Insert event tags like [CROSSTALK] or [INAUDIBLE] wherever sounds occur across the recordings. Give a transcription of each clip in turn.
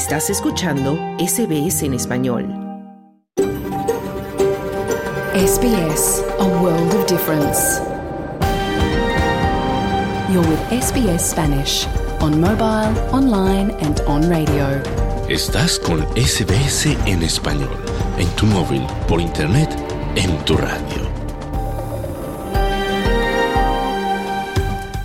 Estás escuchando SBS en español. SBS, a world of difference. You're with SBS Spanish on mobile, online and on radio. Estás con SBS en español, en tu móvil, por internet, en tu radio.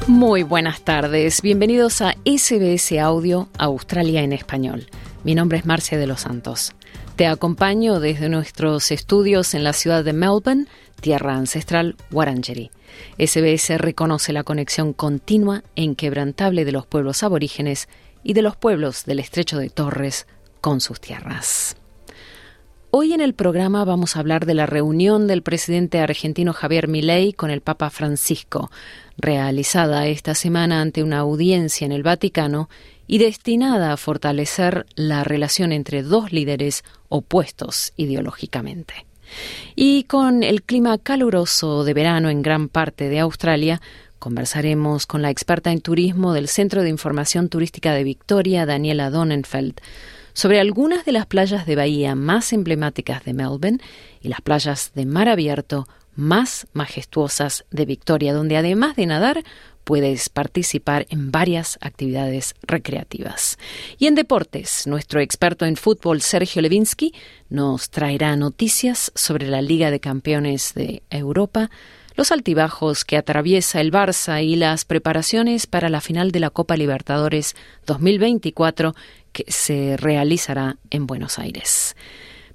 Muy buenas tardes, bienvenidos a SBS Audio Australia en Español. Mi nombre es Marcia de los Santos. Te acompaño desde nuestros estudios en la ciudad de Melbourne, tierra ancestral Wurundjeri. SBS reconoce la conexión continua e inquebrantable de los pueblos aborígenes y de los pueblos del estrecho de Torres con sus tierras. Hoy en el programa vamos a hablar de la reunión del presidente argentino Javier Milei con el Papa Francisco, realizada esta semana ante una audiencia en el Vaticano y destinada a fortalecer la relación entre dos líderes opuestos ideológicamente. Y con el clima caluroso de verano en gran parte de Australia, conversaremos con la experta en turismo del Centro de Información Turística de Victoria, Daniela Donenfeld, sobre algunas de las playas de bahía más emblemáticas de Melbourne y las playas de mar abierto más majestuosas de Victoria, donde además de nadar puedes participar en varias actividades recreativas. Y en deportes, nuestro experto en fútbol, Sergio Levinsky, nos traerá noticias sobre la Liga de Campeones de Europa, los altibajos que atraviesa el Barça y las preparaciones para la final de la Copa Libertadores 2024 que se realizará en Buenos Aires.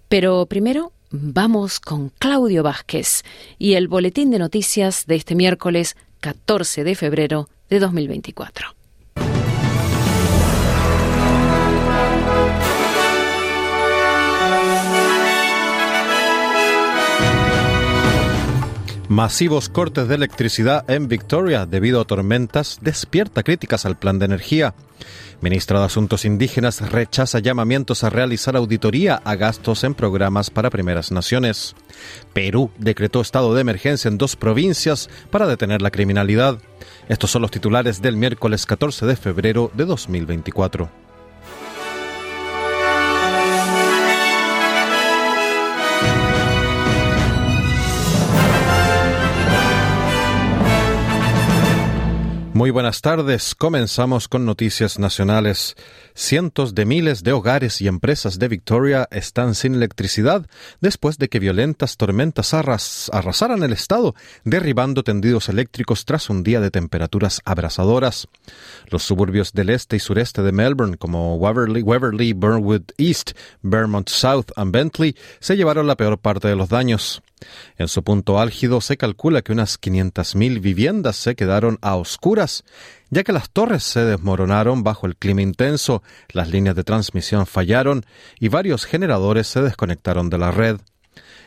Pero primero vamos con Claudio Vázquez y el boletín de noticias de este miércoles 14 de febrero de 2024. Masivos cortes de electricidad en Victoria debido a tormentas despierta críticas al plan de energía. Ministra de Asuntos Indígenas rechaza llamamientos a realizar auditoría a gastos en programas para primeras naciones. Perú decretó estado de emergencia en dos provincias para detener la criminalidad. Estos son los titulares del miércoles 14 de febrero de 2024. Muy buenas tardes. Comenzamos con noticias nacionales. Cientos de miles de hogares y empresas de Victoria están sin electricidad después de que violentas tormentas arrasaran el estado, derribando tendidos eléctricos tras un día de temperaturas abrasadoras. Los suburbios del este y sureste de Melbourne, como Waverley, Waverley Burnwood East, Vermont South y Bentley, se llevaron la peor parte de los daños. En su punto álgido se calcula que unas 500.000 viviendas se quedaron a oscuras, ya que las torres se desmoronaron bajo el clima intenso, las líneas de transmisión fallaron y varios generadores se desconectaron de la red.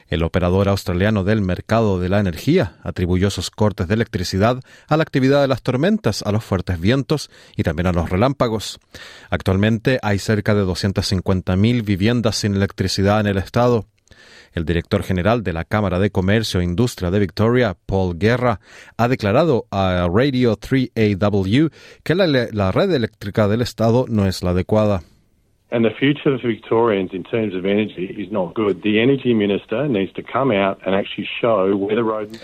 El operador australiano del mercado de la energía atribuyó sus cortes de electricidad a la actividad de las tormentas, a los fuertes vientos y también a los relámpagos. Actualmente hay cerca de 250.000 viviendas sin electricidad en el estado. El director general de la Cámara de Comercio e Industria de Victoria, Paul Guerra, ha declarado a Radio 3AW que la, la red eléctrica del Estado no es la adecuada. And the future Victorians in terms of energy is not good. The energy minister needs to come out and actually show where the is.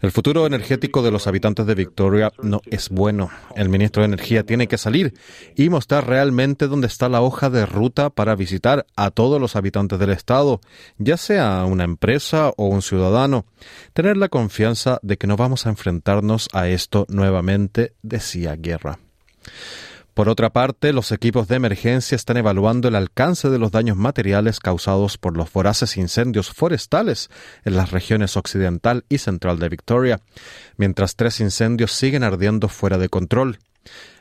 El futuro energético de los habitantes de Victoria no es bueno. El ministro de Energía tiene que salir y mostrar realmente dónde está la hoja de ruta para visitar a todos los habitantes del estado, ya sea una empresa o un ciudadano. Tener la confianza de que no vamos a enfrentarnos a esto nuevamente, decía Guerra. Por otra parte, los equipos de emergencia están evaluando el alcance de los daños materiales causados por los voraces incendios forestales en las regiones occidental y central de Victoria, mientras tres incendios siguen ardiendo fuera de control.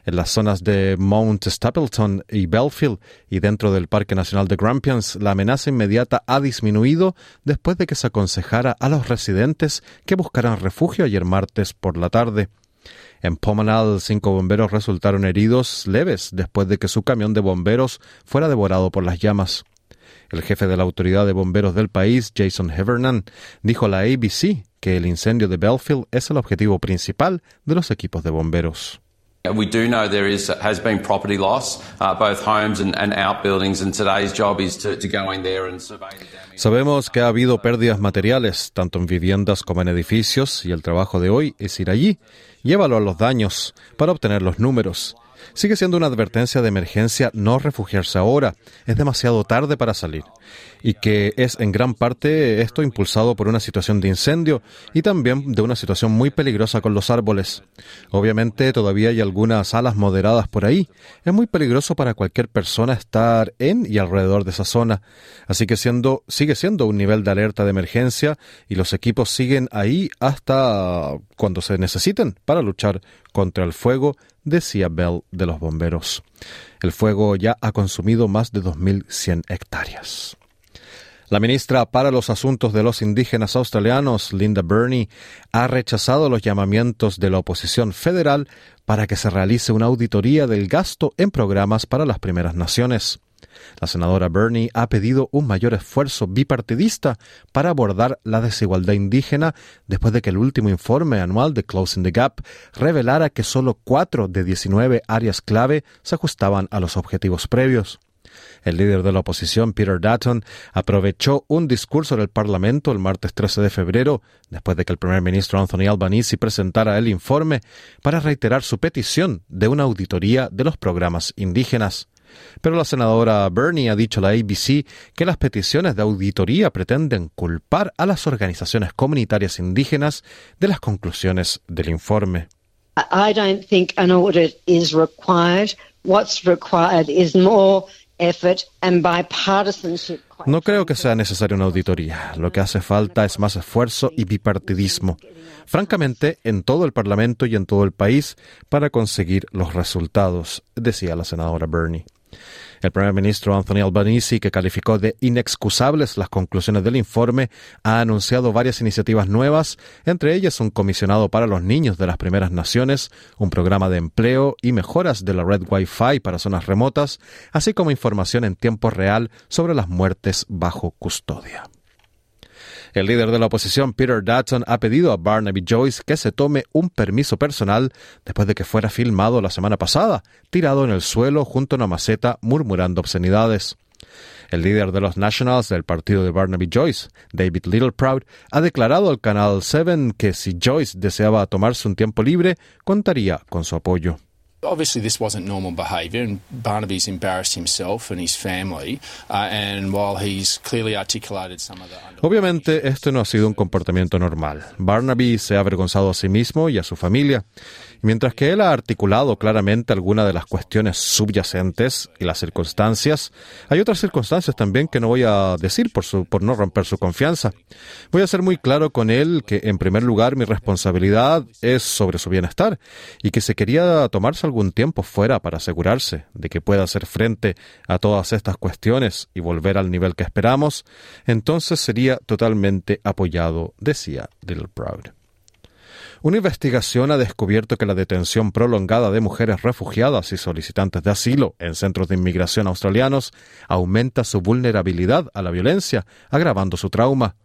En las zonas de Mount Stapleton y Belfield y dentro del Parque Nacional de Grampians, la amenaza inmediata ha disminuido después de que se aconsejara a los residentes que buscaran refugio ayer martes por la tarde. En Pomonal, cinco bomberos resultaron heridos leves después de que su camión de bomberos fuera devorado por las llamas. El jefe de la autoridad de bomberos del país, Jason Hevernan, dijo a la ABC que el incendio de Belfield es el objetivo principal de los equipos de bomberos. We do know there is has been property loss, both homes and, and outbuildings, and today's job is to, to go in there and survey the damage. Sabemos que ha habido pérdidas materiales, tanto en viviendas como en edificios, y el trabajo de hoy es ir allí y evaluar los daños para obtener los números. Sigue siendo una advertencia de emergencia no refugiarse ahora, es demasiado tarde para salir, y que es en gran parte esto impulsado por una situación de incendio y también de una situación muy peligrosa con los árboles. Obviamente todavía hay algunas alas moderadas por ahí, es muy peligroso para cualquier persona estar en y alrededor de esa zona, así que siendo, sigue siendo un nivel de alerta de emergencia y los equipos siguen ahí hasta cuando se necesiten para luchar contra el fuego, decía Bell de los bomberos. El fuego ya ha consumido más de 2.100 hectáreas. La ministra para los Asuntos de los Indígenas Australianos, Linda Burney, ha rechazado los llamamientos de la oposición federal para que se realice una auditoría del gasto en programas para las primeras naciones. La senadora Burney ha pedido un mayor esfuerzo bipartidista para abordar la desigualdad indígena después de que el último informe anual de Closing the Gap revelara que solo cuatro de 19 áreas clave se ajustaban a los objetivos previos. El líder de la oposición, Peter Dutton, aprovechó un discurso del Parlamento el martes 13 de febrero, después de que el primer ministro Anthony Albanese presentara el informe, para reiterar su petición de una auditoría de los programas indígenas. Pero la senadora Bernie ha dicho a la ABC que las peticiones de auditoría pretenden culpar a las organizaciones comunitarias indígenas de las conclusiones del informe. I don't think an audit is required. What's required is more effort and bipartisanship. No creo que sea necesaria una auditoría. Lo que hace falta es más esfuerzo y bipartidismo. Francamente, en todo el Parlamento y en todo el país para conseguir los resultados, decía la senadora Bernie. El primer ministro Anthony Albanese, que calificó de inexcusables las conclusiones del informe, ha anunciado varias iniciativas nuevas, entre ellas un comisionado para los niños de las primeras naciones, un programa de empleo y mejoras de la red Wi-Fi para zonas remotas, así como información en tiempo real sobre las muertes bajo custodia. El líder de la oposición, Peter Dutton, ha pedido a Barnaby Joyce que se tome un permiso personal después de que fuera filmado la semana pasada, tirado en el suelo junto a una maceta murmurando obscenidades. El líder de los Nationals del partido de Barnaby Joyce, David Littleproud, ha declarado al canal 7 que si Joyce deseaba tomarse un tiempo libre, contaría con su apoyo. Obviously, this wasn't normal behaviour, and Barnaby's embarrassed himself and his family. Uh, and while he's clearly articulated some of the Obviamente, esto no ha sido un comportamiento normal. Barnaby se ha avergonzado a sí mismo y a su familia. Mientras que él ha articulado claramente algunas de las cuestiones subyacentes y las circunstancias, hay otras circunstancias también que no voy a decir por, su, por no romper su confianza. Voy a ser muy claro con él que, en primer lugar, mi responsabilidad es sobre su bienestar y que se quería tomarse algún tiempo fuera para asegurarse de que pueda hacer frente a todas estas cuestiones y volver al nivel que esperamos, entonces sería totalmente apoyado, decía Little Proud. Una investigación ha descubierto que la detención prolongada de mujeres refugiadas y solicitantes de asilo en centros de inmigración australianos aumenta su vulnerabilidad a la violencia, agravando su trauma.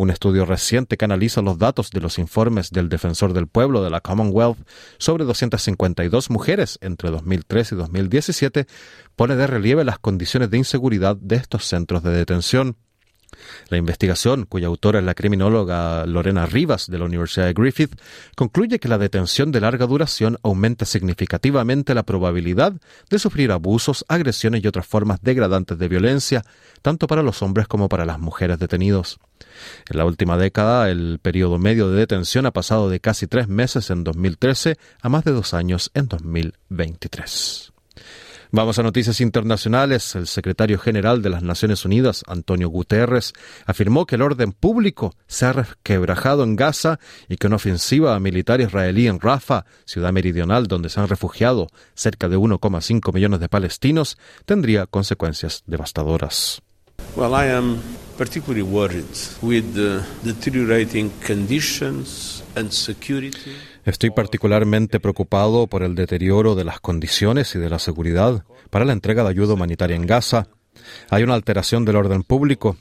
Un estudio reciente que analiza los datos de los informes del Defensor del Pueblo de la Commonwealth sobre 252 mujeres entre 2003 y 2017 pone de relieve las condiciones de inseguridad de estos centros de detención. La investigación, cuya autora es la criminóloga Lorena Rivas de la Universidad de Griffith, concluye que la detención de larga duración aumenta significativamente la probabilidad de sufrir abusos, agresiones y otras formas degradantes de violencia, tanto para los hombres como para las mujeres detenidos. En la última década, el periodo medio de detención ha pasado de casi tres meses en 2013 a más de dos años en 2023. Vamos a noticias internacionales. El secretario general de las Naciones Unidas, Antonio Guterres, afirmó que el orden público se ha resquebrajado en Gaza y que una ofensiva militar israelí en Rafah, ciudad meridional donde se han refugiado cerca de 1,5 millones de palestinos, tendría consecuencias devastadoras. Well, I am particularly worried with the deteriorating conditions and security. Estoy particularmente preocupado por el deterioro de las condiciones y de la seguridad para la entrega de ayuda humanitaria en Gaza, Hay una alteración del orden público.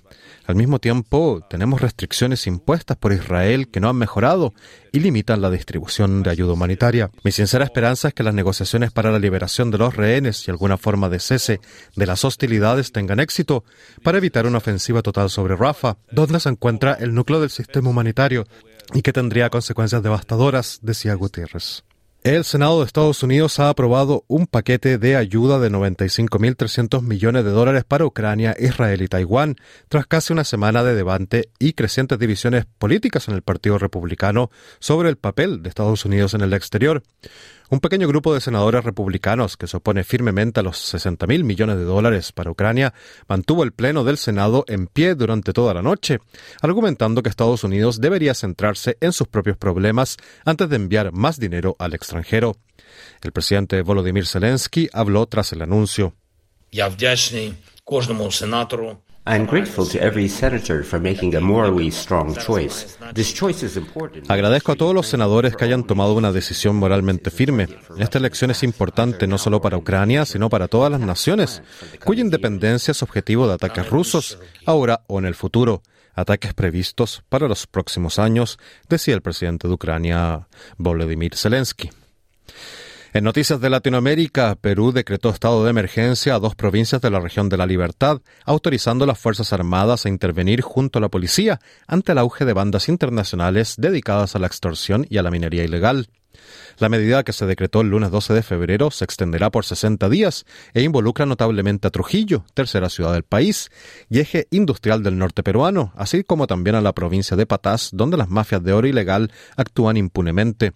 Al mismo tiempo, tenemos restricciones impuestas por Israel que no han mejorado y limitan la distribución de ayuda humanitaria. Mi sincera esperanza es que las negociaciones para la liberación de los rehenes y alguna forma de cese de las hostilidades tengan éxito para evitar una ofensiva total sobre Rafah, donde se encuentra el núcleo del sistema humanitario y que tendría consecuencias devastadoras, decía Gutiérrez. El Senado de Estados Unidos ha aprobado un paquete de ayuda de 95.300 millones de dólares para Ucrania, Israel y Taiwán, tras casi una semana de debate y crecientes divisiones políticas en el Partido Republicano sobre el papel de Estados Unidos en el exterior. Un pequeño grupo de senadores republicanos que se opone firmemente a los 60 mil millones de dólares para Ucrania mantuvo el Pleno del Senado en pie durante toda la noche, argumentando que Estados Unidos debería centrarse en sus propios problemas antes de enviar más dinero al extranjero. El presidente Volodymyr Zelensky habló tras el anuncio. Agradezco a todos los senadores que hayan tomado una decisión moralmente firme. Esta elección es importante no solo para Ucrania, sino para todas las naciones, cuya independencia es objetivo de ataques rusos, ahora o en el futuro. Ataques previstos para los próximos años, decía el presidente de Ucrania, Volodymyr Zelensky. En noticias de Latinoamérica, Perú decretó estado de emergencia a dos provincias de la región de la Libertad, autorizando a las Fuerzas Armadas a intervenir junto a la policía ante el auge de bandas internacionales dedicadas a la extorsión y a la minería ilegal. La medida que se decretó el lunes 12 de febrero se extenderá por 60 días e involucra notablemente a Trujillo, tercera ciudad del país, y eje industrial del norte peruano, así como también a la provincia de Patás, donde las mafias de oro ilegal actúan impunemente.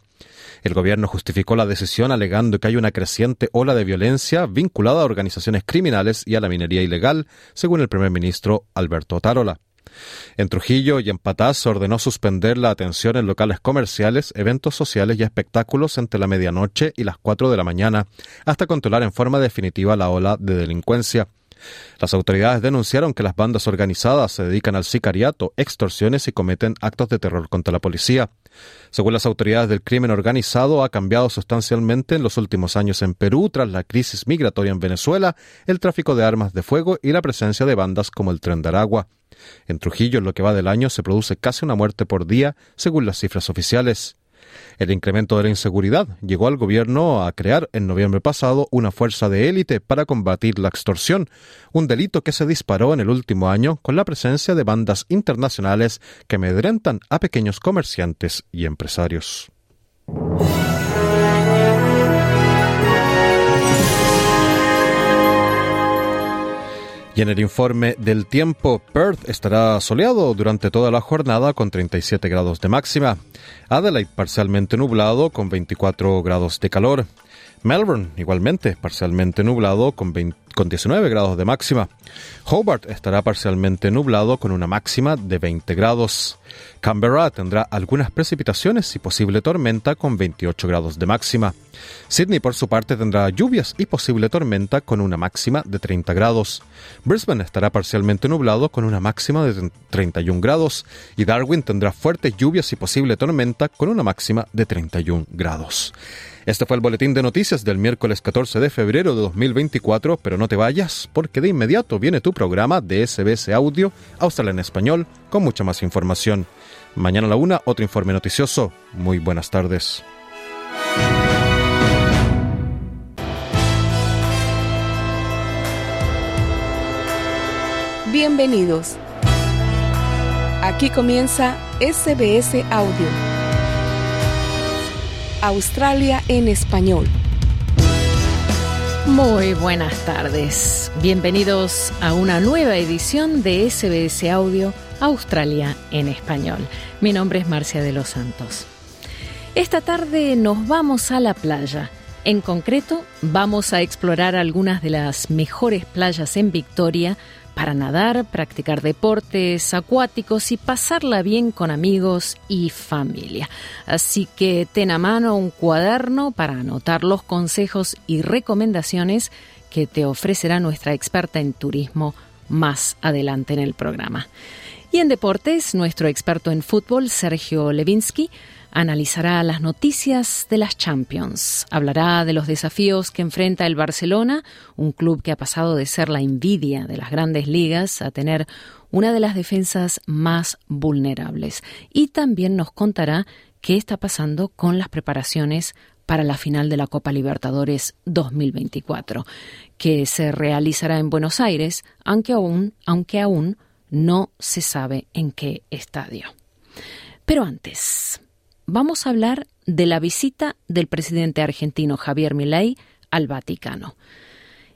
El gobierno justificó la decisión alegando que hay una creciente ola de violencia vinculada a organizaciones criminales y a la minería ilegal, según el primer ministro Alberto Tarola. En Trujillo y en Patás se ordenó suspender la atención en locales comerciales, eventos sociales y espectáculos entre la medianoche y las 4 de la mañana, hasta controlar en forma definitiva la ola de delincuencia. Las autoridades denunciaron que las bandas organizadas se dedican al sicariato, extorsiones y cometen actos de terror contra la policía. Según las autoridades del crimen organizado, ha cambiado sustancialmente en los últimos años en Perú tras la crisis migratoria en Venezuela, el tráfico de armas de fuego y la presencia de bandas como el Tren de Aragua. En Trujillo, en lo que va del año, se produce casi una muerte por día, según las cifras oficiales. El incremento de la inseguridad llegó al gobierno a crear en noviembre pasado una fuerza de élite para combatir la extorsión, un delito que se disparó en el último año con la presencia de bandas internacionales que amedrentan a pequeños comerciantes y empresarios. Y en el informe del tiempo, Perth estará soleado durante toda la jornada con 37 grados de máxima. Adelaide parcialmente nublado con 24 grados de calor. Melbourne igualmente parcialmente nublado con, 19 grados de máxima. Hobart estará parcialmente nublado con una máxima de 20 grados. Canberra tendrá algunas precipitaciones y posible tormenta con 28 grados de máxima. Sydney por su parte tendrá lluvias y posible tormenta con una máxima de 30 grados. Brisbane estará parcialmente nublado con una máxima de 31 grados y Darwin tendrá fuertes lluvias y posible tormenta con una máxima de 31 grados. Este fue el boletín de noticias del miércoles 14 de febrero de 2024, pero no te vayas porque de inmediato viene tu programa de SBS Audio Australia en Español con mucha más información. Mañana a la una, otro informe noticioso. Muy buenas tardes. Bienvenidos. Aquí comienza SBS Audio. Australia en español. Muy buenas tardes. Bienvenidos a una nueva edición de SBS Audio Australia en español. Mi nombre es Marcia de los Santos. Esta tarde nos vamos a la playa. En concreto, vamos a explorar algunas de las mejores playas en Victoria para nadar, practicar deportes acuáticos y pasarla bien con amigos y familia. Así que ten a mano un cuaderno para anotar los consejos y recomendaciones que te ofrecerá nuestra experta en turismo más adelante en el programa. Y en deportes, nuestro experto en fútbol, Sergio Levinsky, Analizará las noticias de las Champions. Hablará de los desafíos que enfrenta el Barcelona, un club que ha pasado de ser la envidia de las grandes ligas a tener una de las defensas más vulnerables. Y también nos contará qué está pasando con las preparaciones para la final de la Copa Libertadores 2024, que se realizará en Buenos Aires, aunque aún, aunque aún no se sabe en qué estadio. Pero antes, vamos a hablar de la visita del presidente argentino Javier Milei al Vaticano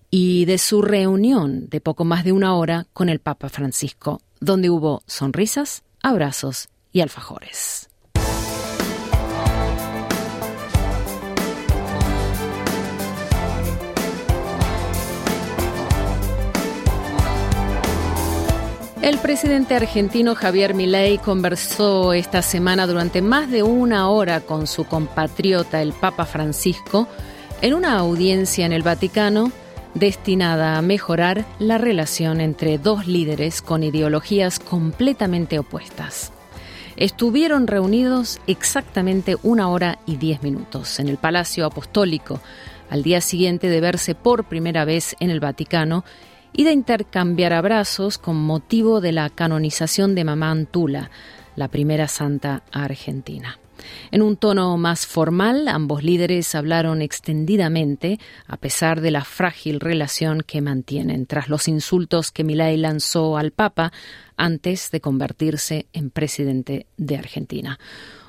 y de su reunión de poco más de una hora con el Papa Francisco, donde hubo sonrisas, abrazos y alfajores. El presidente argentino Javier Milei conversó esta semana durante más de una hora con su compatriota el Papa Francisco en una audiencia en el Vaticano destinada a mejorar la relación entre dos líderes con ideologías completamente opuestas. Estuvieron reunidos exactamente una hora y diez minutos en el Palacio Apostólico, al día siguiente de verse por primera vez en el Vaticano y de intercambiar abrazos con motivo de la canonización de Mamá Antula, la primera santa argentina. En un tono más formal, ambos líderes hablaron extendidamente, a pesar de la frágil relación que mantienen tras los insultos que Milei lanzó al Papa antes de convertirse en presidente de Argentina.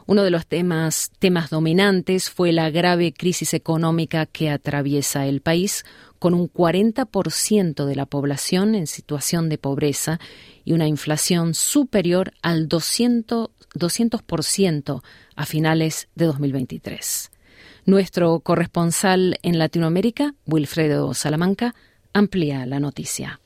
Uno de los temas, temas dominantes fue la grave crisis económica que atraviesa el país, con un 40% de la población en situación de pobreza y una inflación superior al 200%, 200% a finales de 2023. Nuestro corresponsal en Latinoamérica, Wilfredo Salamanca, amplía la noticia.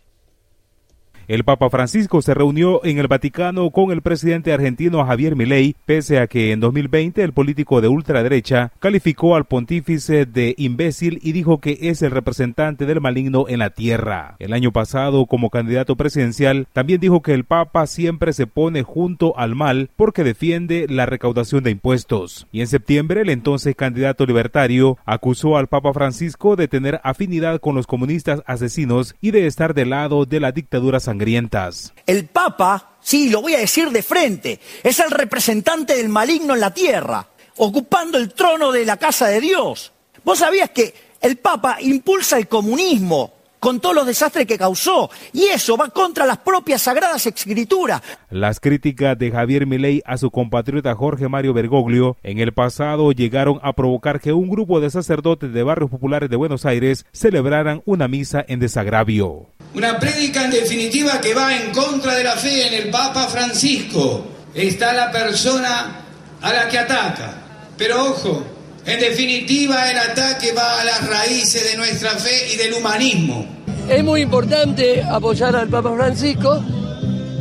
El Papa Francisco se reunió en el Vaticano con el presidente argentino Javier Milei, pese a que en 2020 el político de ultraderecha calificó al pontífice de imbécil y dijo que es el representante del maligno en la tierra. El año pasado, como candidato presidencial, también dijo que el Papa siempre se pone junto al mal porque defiende la recaudación de impuestos. Y en septiembre, el entonces candidato libertario acusó al Papa Francisco de tener afinidad con los comunistas asesinos y de estar del lado de la dictadura sangrientas. El Papa, sí, lo voy a decir de frente, es el representante del maligno en la tierra, ocupando el trono de la casa de Dios. ¿Vos sabías que el Papa impulsa el comunismo, con todos los desastres que causó. Y eso va contra las propias sagradas escrituras. Las críticas de Javier Milei a su compatriota Jorge Mario Bergoglio en el pasado llegaron a provocar que un grupo de sacerdotes de barrios populares de Buenos Aires celebraran una misa en desagravio. Una prédica en definitiva que va en contra de la fe en el Papa Francisco. Está la persona a la que ataca. Pero ojo, en definitiva, el ataque va a las raíces de nuestra fe y del humanismo. Es muy importante apoyar al Papa Francisco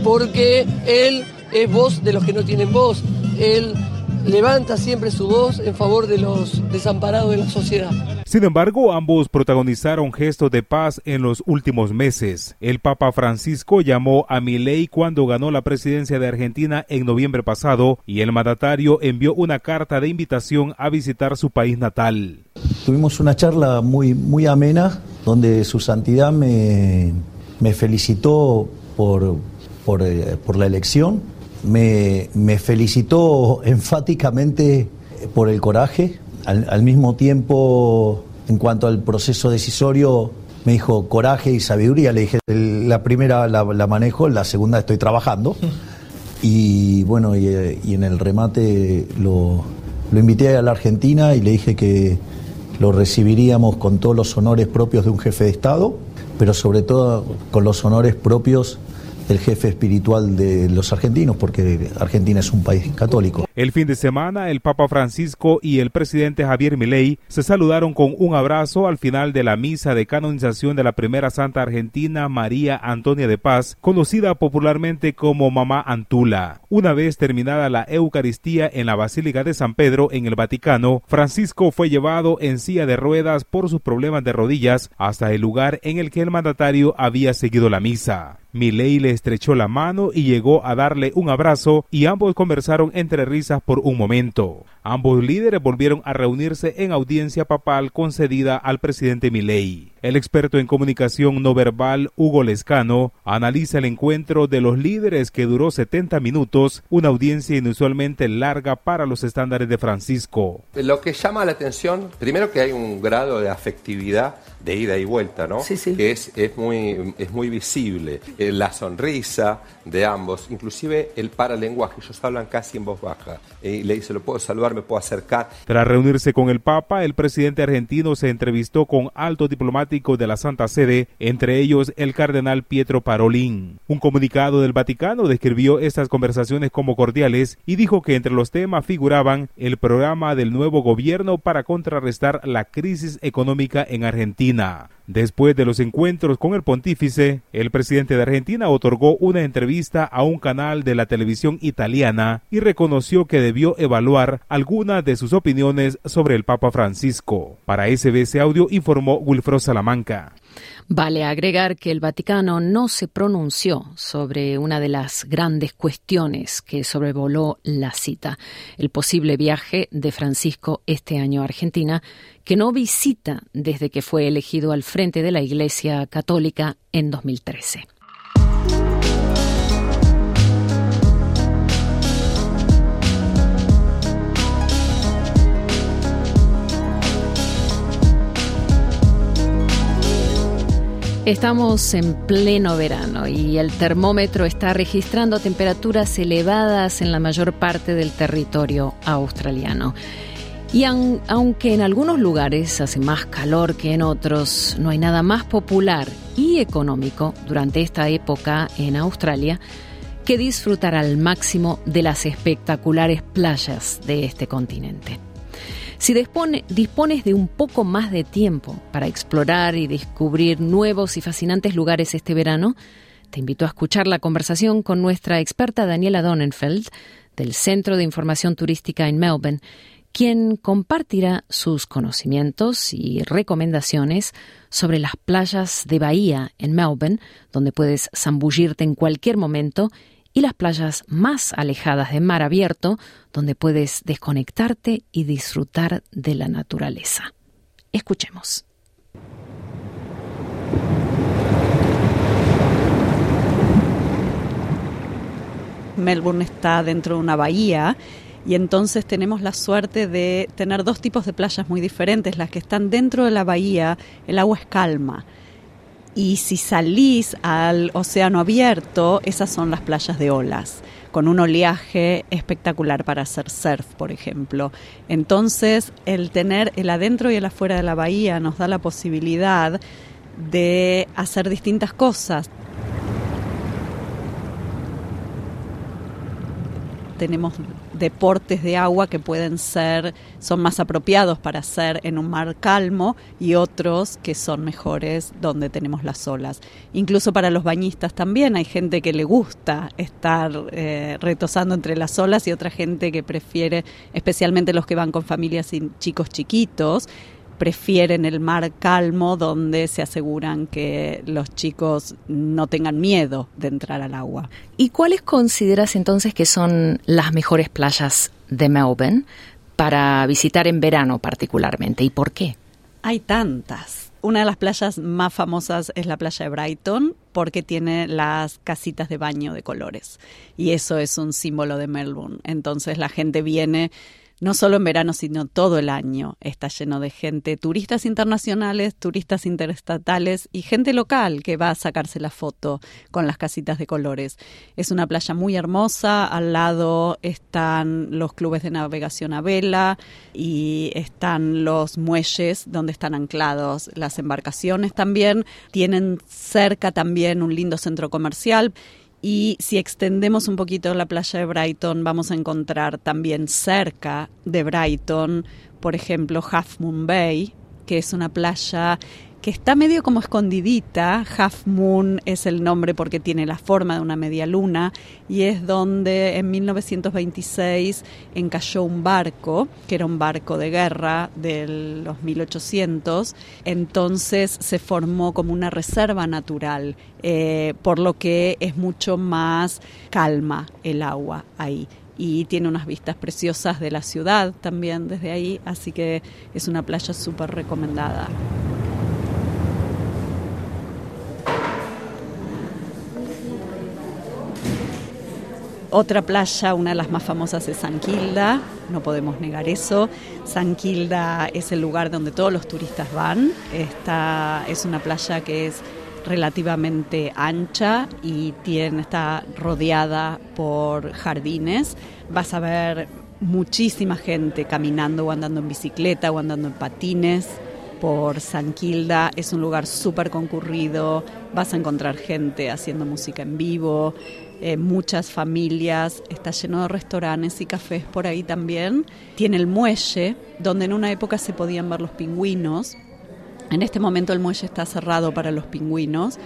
porque él es voz de los que no tienen voz. Él levanta siempre su voz en favor de los desamparados de la sociedad. Sin embargo, ambos protagonizaron gestos de paz en los últimos meses. El Papa Francisco llamó a Milei cuando ganó la presidencia de Argentina en noviembre pasado y el mandatario envió una carta de invitación a visitar su país natal. Tuvimos una charla muy, muy amena donde su santidad me, me felicitó por, por, eh, por la elección me, felicitó [LAUGHS] enfáticamente por el coraje. Al, mismo tiempo, en cuanto al proceso decisorio, me dijo coraje y sabiduría. Le dije, la primera la, manejo, la segunda estoy trabajando. [LAUGHS] Y bueno, y, en el remate lo, lo invité a la Argentina y le dije que lo recibiríamos con todos los honores propios de un jefe de Estado, pero sobre todo con los honores propios el jefe espiritual de los argentinos, porque Argentina es un país católico. El fin de semana, el Papa Francisco y el presidente Javier Milei se saludaron con un abrazo al final de la misa de canonización de la primera santa argentina, María Antonia de Paz, conocida popularmente como Mamá Antula. Una vez terminada la Eucaristía en la Basílica de San Pedro en el Vaticano, Francisco fue llevado en silla de ruedas por sus problemas de rodillas hasta el lugar en el que el mandatario había seguido la misa. Milei le estrechó la mano y llegó a darle un abrazo y ambos conversaron entre risas por un momento. Ambos líderes volvieron a reunirse en audiencia papal concedida al presidente Milei. El experto en comunicación no verbal Hugo Lescano analiza el encuentro de los líderes que duró 70 minutos, una audiencia inusualmente larga para los estándares de Francisco. Lo que llama la atención, primero que hay un grado de afectividad de ida y vuelta, ¿no? Sí, sí. Que es, es, muy, es muy visible. Eh, la sonrisa de ambos, inclusive el paralenguaje, ellos hablan casi en voz baja. Y le dice, lo puedo saludar, me puedo acercar. Tras reunirse con el Papa, el presidente argentino se entrevistó con altos diplomáticos de la Santa Sede, entre ellos el cardenal Pietro Parolin. Un comunicado del Vaticano describió estas conversaciones como cordiales y dijo que entre los temas figuraban el programa del nuevo gobierno para contrarrestar la crisis económica en Argentina Después de los encuentros con el pontífice, el presidente de Argentina otorgó una entrevista a un canal de la televisión italiana y reconoció que debió evaluar algunas de sus opiniones sobre el Papa Francisco. Para SBS Audio informó Wilfro Salamanca. Vale agregar que el Vaticano no se pronunció sobre una de las grandes cuestiones que sobrevoló la cita, el posible viaje de Francisco este año a Argentina, que no visita desde que fue elegido al frente de la Iglesia Católica en 2013. Estamos en pleno verano y el termómetro está registrando temperaturas elevadas en la mayor parte del territorio australiano. Y aunque en algunos lugares hace más calor que en otros, no hay nada más popular y económico durante esta época en Australia que disfrutar al máximo de las espectaculares playas de este continente. Si dispones de un poco más de tiempo para explorar y descubrir nuevos y fascinantes lugares este verano, te invito a escuchar la conversación con nuestra experta Daniela Donenfeld del Centro de Información Turística en Melbourne, quien compartirá sus conocimientos y recomendaciones sobre las playas de Bahía en Melbourne, donde puedes zambullirte en cualquier momento y las playas más alejadas de mar abierto, donde puedes desconectarte y disfrutar de la naturaleza. Escuchemos. Melbourne está dentro de una bahía y entonces tenemos la suerte de tener dos tipos de playas muy diferentes. Las que están dentro de la bahía, el agua es calma y si salís al océano abierto, esas son las playas de olas, con un oleaje espectacular para hacer surf, por ejemplo. Entonces, el tener el adentro y el afuera de la bahía nos da la posibilidad de hacer distintas cosas. Tenemos deportes de agua que pueden ser, son más apropiados para hacer en un mar calmo y otros que son mejores donde tenemos las olas. Incluso para los bañistas también hay gente que le gusta estar eh, retosando entre las olas y otra gente que prefiere, especialmente los que van con familias y chicos chiquitos, prefieren el mar calmo donde se aseguran que los chicos no tengan miedo de entrar al agua. ¿Y cuáles consideras entonces que son las mejores playas de Melbourne para visitar en verano particularmente y por qué? Hay tantas. Una de las playas más famosas es la playa de Brighton porque tiene las casitas de baño de colores y eso es un símbolo de Melbourne. Entonces la gente viene no solo en verano, sino todo el año. Está lleno de gente, turistas internacionales, turistas interestatales y gente local que va a sacarse la foto con las casitas de colores. Es una playa muy hermosa, al lado están los clubes de navegación a vela y están los muelles donde están anclados las embarcaciones también. Tienen cerca también un lindo centro comercial y si extendemos un poquito la playa de Brighton, vamos a encontrar también cerca de Brighton, por ejemplo, Half Moon Bay, que es una playa que está medio como escondidita. Half Moon es el nombre porque tiene la forma de una media luna y es donde en 1926 encalló un barco, que era un barco de guerra de los 1800. Entonces se formó como una reserva natural, eh, por lo que es mucho más calma el agua ahí y tiene unas vistas preciosas de la ciudad también desde ahí, así que es una playa súper recomendada. Otra playa, una de las más famosas es San Quilda, no podemos negar eso. San Quilda es el lugar donde todos los turistas van. Esta es una playa que es relativamente ancha y tiene, está rodeada por jardines. Vas a ver muchísima gente caminando o andando en bicicleta o andando en patines por San Quilda. Es un lugar súper concurrido, vas a encontrar gente haciendo música en vivo, eh, muchas familias, está lleno de restaurantes y cafés por ahí también. Tiene el muelle, donde en una época se podían ver los pingüinos. En este momento el muelle está cerrado para los pingüinos,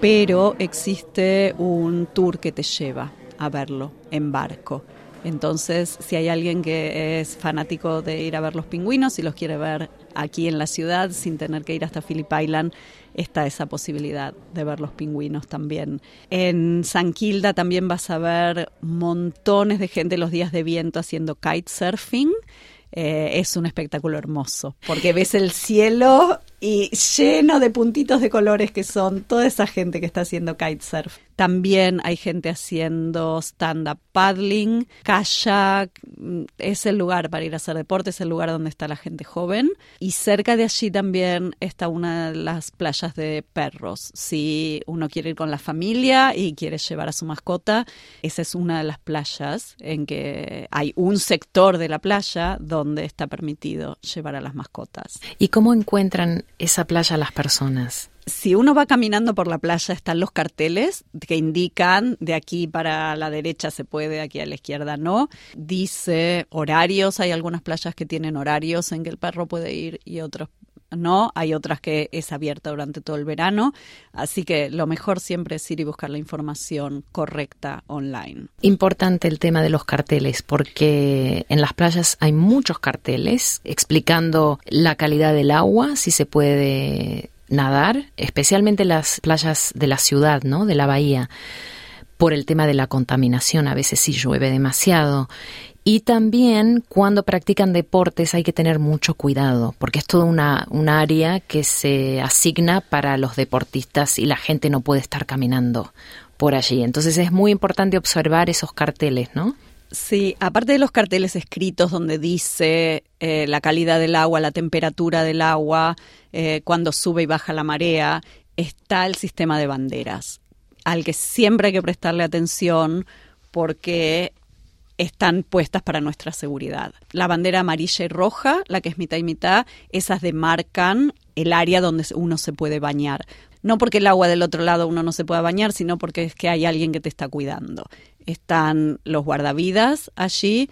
pero existe un tour que te lleva a verlo en barco. Entonces, si hay alguien que es fanático de ir a ver los pingüinos y los quiere ver aquí en la ciudad sin tener que ir hasta Phillip Island, está esa posibilidad de ver los pingüinos también. En San Quilda también vas a ver montones de gente los días de viento haciendo kitesurfing. Eh, es un espectáculo hermoso, porque ves el cielo y lleno de puntitos de colores que son toda esa gente que está haciendo kitesurf. También hay gente haciendo stand-up paddling, kayak, mm, es el lugar para ir a hacer deporte, es el lugar donde está la gente joven. Y cerca de allí también está una de las playas de perros. Si uno quiere ir con la familia y quiere llevar a su mascota, esa es una de las playas en que hay un sector de la playa donde está permitido llevar a las mascotas. ¿Y cómo encuentran esa playa las personas? Si uno va caminando por la playa están los carteles que indican de aquí para la derecha se puede, aquí a la izquierda no. Dice horarios, hay algunas playas que tienen horarios en que el perro puede ir y otros no, hay otras que es abierta durante todo el verano, así que lo mejor siempre es ir y buscar la información correcta online. Importante el tema de los carteles, porque en las playas hay muchos carteles explicando la calidad del agua, si se puede nadar, especialmente las playas de la ciudad, ¿no? De la bahía, por el tema de la contaminación, a veces sí llueve demasiado. Y también cuando practican deportes hay que tener mucho cuidado, porque es toda una, un área que se asigna para los deportistas y la gente no puede estar caminando por allí. Entonces es muy importante observar esos carteles, ¿no? Sí, aparte de los carteles escritos donde dice eh, la calidad del agua, la temperatura del agua, eh, cuando sube y baja la marea, está el sistema de banderas, al que siempre hay que prestarle atención porque están puestas para nuestra seguridad. La bandera amarilla y roja, la que es mitad y mitad, esas demarcan el área donde uno se puede bañar. No porque el agua del otro lado uno no se pueda bañar, sino porque es que hay alguien que te está cuidando están los guardavidas allí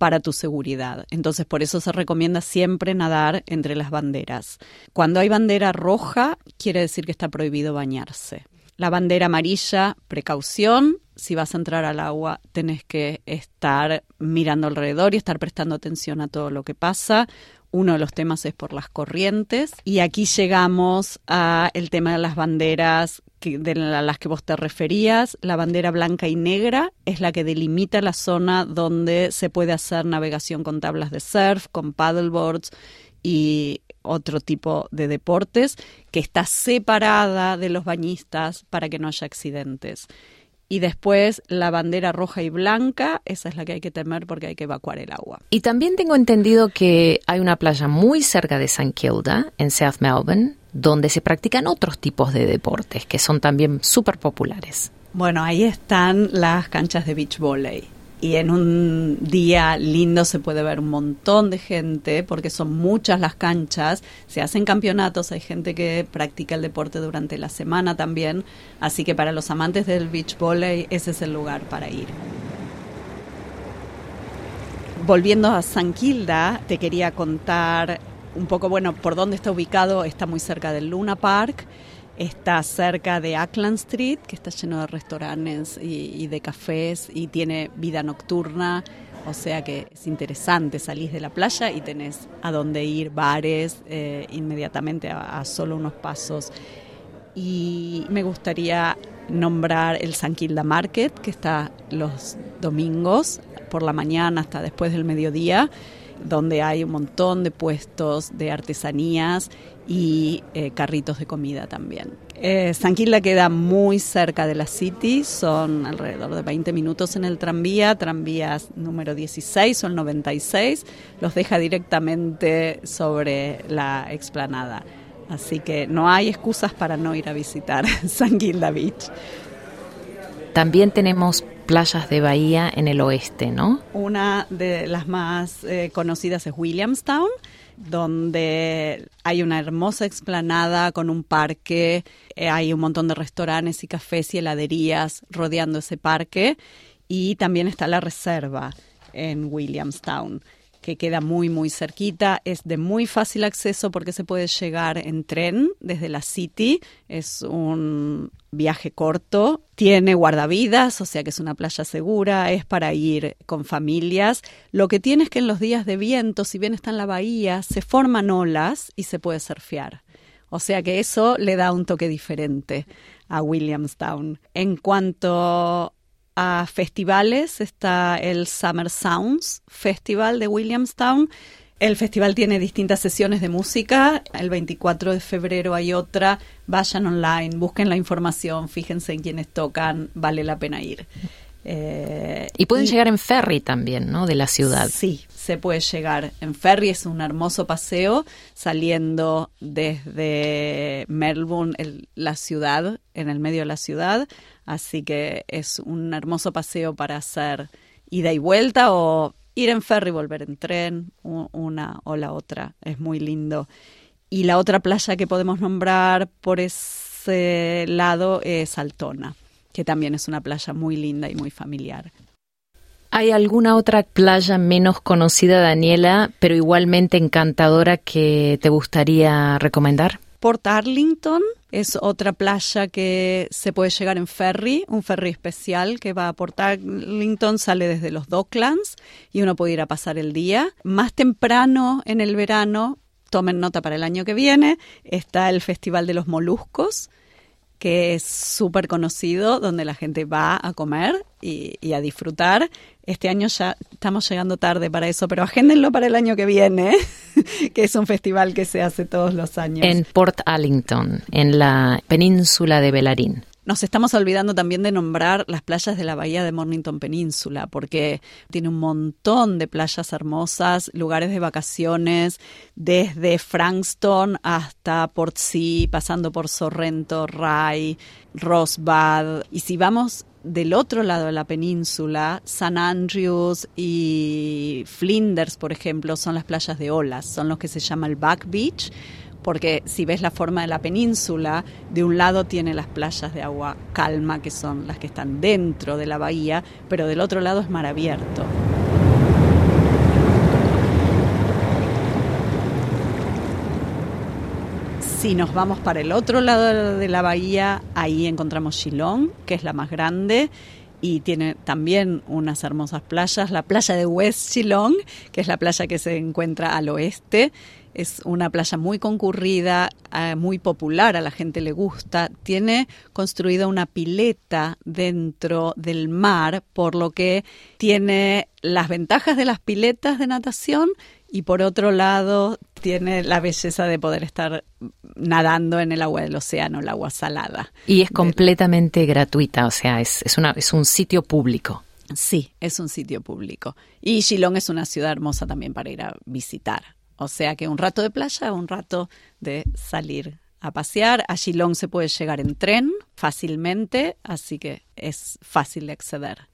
para tu seguridad. Entonces, por eso se recomienda siempre nadar entre las banderas. Cuando hay bandera roja, quiere decir que está prohibido bañarse. La bandera amarilla, precaución. Si vas a entrar al agua, tenés que estar mirando alrededor y estar prestando atención a todo lo que pasa. Uno de los temas es por las corrientes. Y aquí llegamos a el tema de las banderas de las que vos te referías, la bandera blanca y negra es la que delimita la zona donde se puede hacer navegación con tablas de surf, con paddleboards y otro tipo de deportes, que está separada de los bañistas para que no haya accidentes. Y después la bandera roja y blanca, esa es la que hay que temer porque hay que evacuar el agua. Y también tengo entendido que hay una playa muy cerca de St. Kilda, en South Melbourne, donde se practican otros tipos de deportes que son también súper populares. Bueno, ahí están las canchas de beach volley. Y en un día lindo se puede ver un montón de gente, porque son muchas las canchas, se hacen campeonatos, hay gente que practica el deporte durante la semana también, así que para los amantes del beach volley ese es el lugar para ir. Volviendo a San Quilda, te quería contar un poco, bueno, por dónde está ubicado, está muy cerca del Luna Park, está cerca de Ackland Street, que está lleno de restaurantes y, de cafés y tiene vida nocturna, o sea que es interesante, salís de la playa y tenés a dónde ir, bares, eh, inmediatamente a, a solo unos pasos. Y me gustaría nombrar el San Kilda Market, que está los domingos por la mañana hasta después del mediodía, donde hay un montón de puestos de artesanías y eh, carritos de comida también. Eh, San Kilda queda muy cerca de la City, son alrededor de 20 minutos en el tranvía, tranvías número 16 o el 96, los deja directamente sobre la explanada. Así que no hay excusas para no ir a visitar [LAUGHS] San Kilda Beach. También tenemos playas de bahía en el oeste, ¿no? Una de las más eh, conocidas es Williamstown, donde hay una hermosa explanada con un parque, eh, hay un montón de restaurantes y cafés y heladerías rodeando ese parque y también está la reserva en Williamstown que queda muy, muy cerquita. Es de muy fácil acceso porque se puede llegar en tren desde la City. Es un viaje corto. Tiene guardavidas, o sea que es una playa segura. Es para ir con familias. Lo que tiene es que en los días de viento, si bien está en la bahía, se forman olas y se puede surfear. O sea que eso le da un toque diferente a Williamstown. En cuanto a festivales está el Summer Sounds Festival de Williamstown. El festival tiene distintas sesiones de música. El 24 de febrero hay otra. Vayan online, busquen la información, fíjense en quiénes tocan, vale la pena ir. Eh, y pueden llegar en ferry también, ¿no? De la ciudad. Sí, se puede llegar en ferry. Es un hermoso paseo saliendo desde Melbourne, la ciudad, en el medio de la ciudad, Así que es un hermoso paseo para hacer ida y vuelta o ir en ferry, volver en tren, una o la otra. Es muy lindo. Y la otra playa que podemos nombrar por ese lado es Altona, que también es una playa muy linda y muy familiar. ¿Hay alguna otra playa menos conocida, Daniela, pero igualmente encantadora que te gustaría recomendar? Port Arlington es otra playa que se puede llegar en ferry, un ferry especial que va a Port Arlington, sale desde los Docklands y uno puede ir a pasar el día. Más temprano en el verano, tomen nota para el año que viene, está el Festival de los Moluscos, que es súper conocido, donde la gente va a comer y, a disfrutar. Este año ya estamos llegando tarde para eso, pero agéndenlo para el año que viene, [LAUGHS] que es un festival que se hace todos los años. En Port Arlington, en la península de Belarín. Nos estamos olvidando también de nombrar las playas de la bahía de Mornington Península, porque tiene un montón de playas hermosas, lugares de vacaciones, desde Frankston hasta Port Sea, pasando por Sorrento, Rye, Rosbad. Y si vamos del otro lado de la península, San Andrews y Flinders, por ejemplo, son las playas de olas, son los que se llama el Back Beach, porque si ves la forma de la península, de un lado tiene las playas de agua calma, que son las que están dentro de la bahía, pero del otro lado es mar abierto. Si nos vamos para el otro lado de la bahía, ahí encontramos Shillong, que es la más grande y tiene también unas hermosas playas. La playa de West Shillong, que es la playa que se encuentra al oeste, es una playa muy concurrida, eh, muy popular, a la gente le gusta. Tiene construida una pileta dentro del mar, por lo que tiene las ventajas de las piletas de natación y por otro lado tiene la belleza de poder estar nadando en el agua del océano, el agua salada. Y es completamente gratuita, o sea, es, es, una, es un sitio público. Sí, es un sitio público. Y Shillong es una ciudad hermosa también para ir a visitar. O sea que un rato de playa, un rato de salir a pasear. A Shillong se puede llegar en tren fácilmente, así que es fácil de acceder.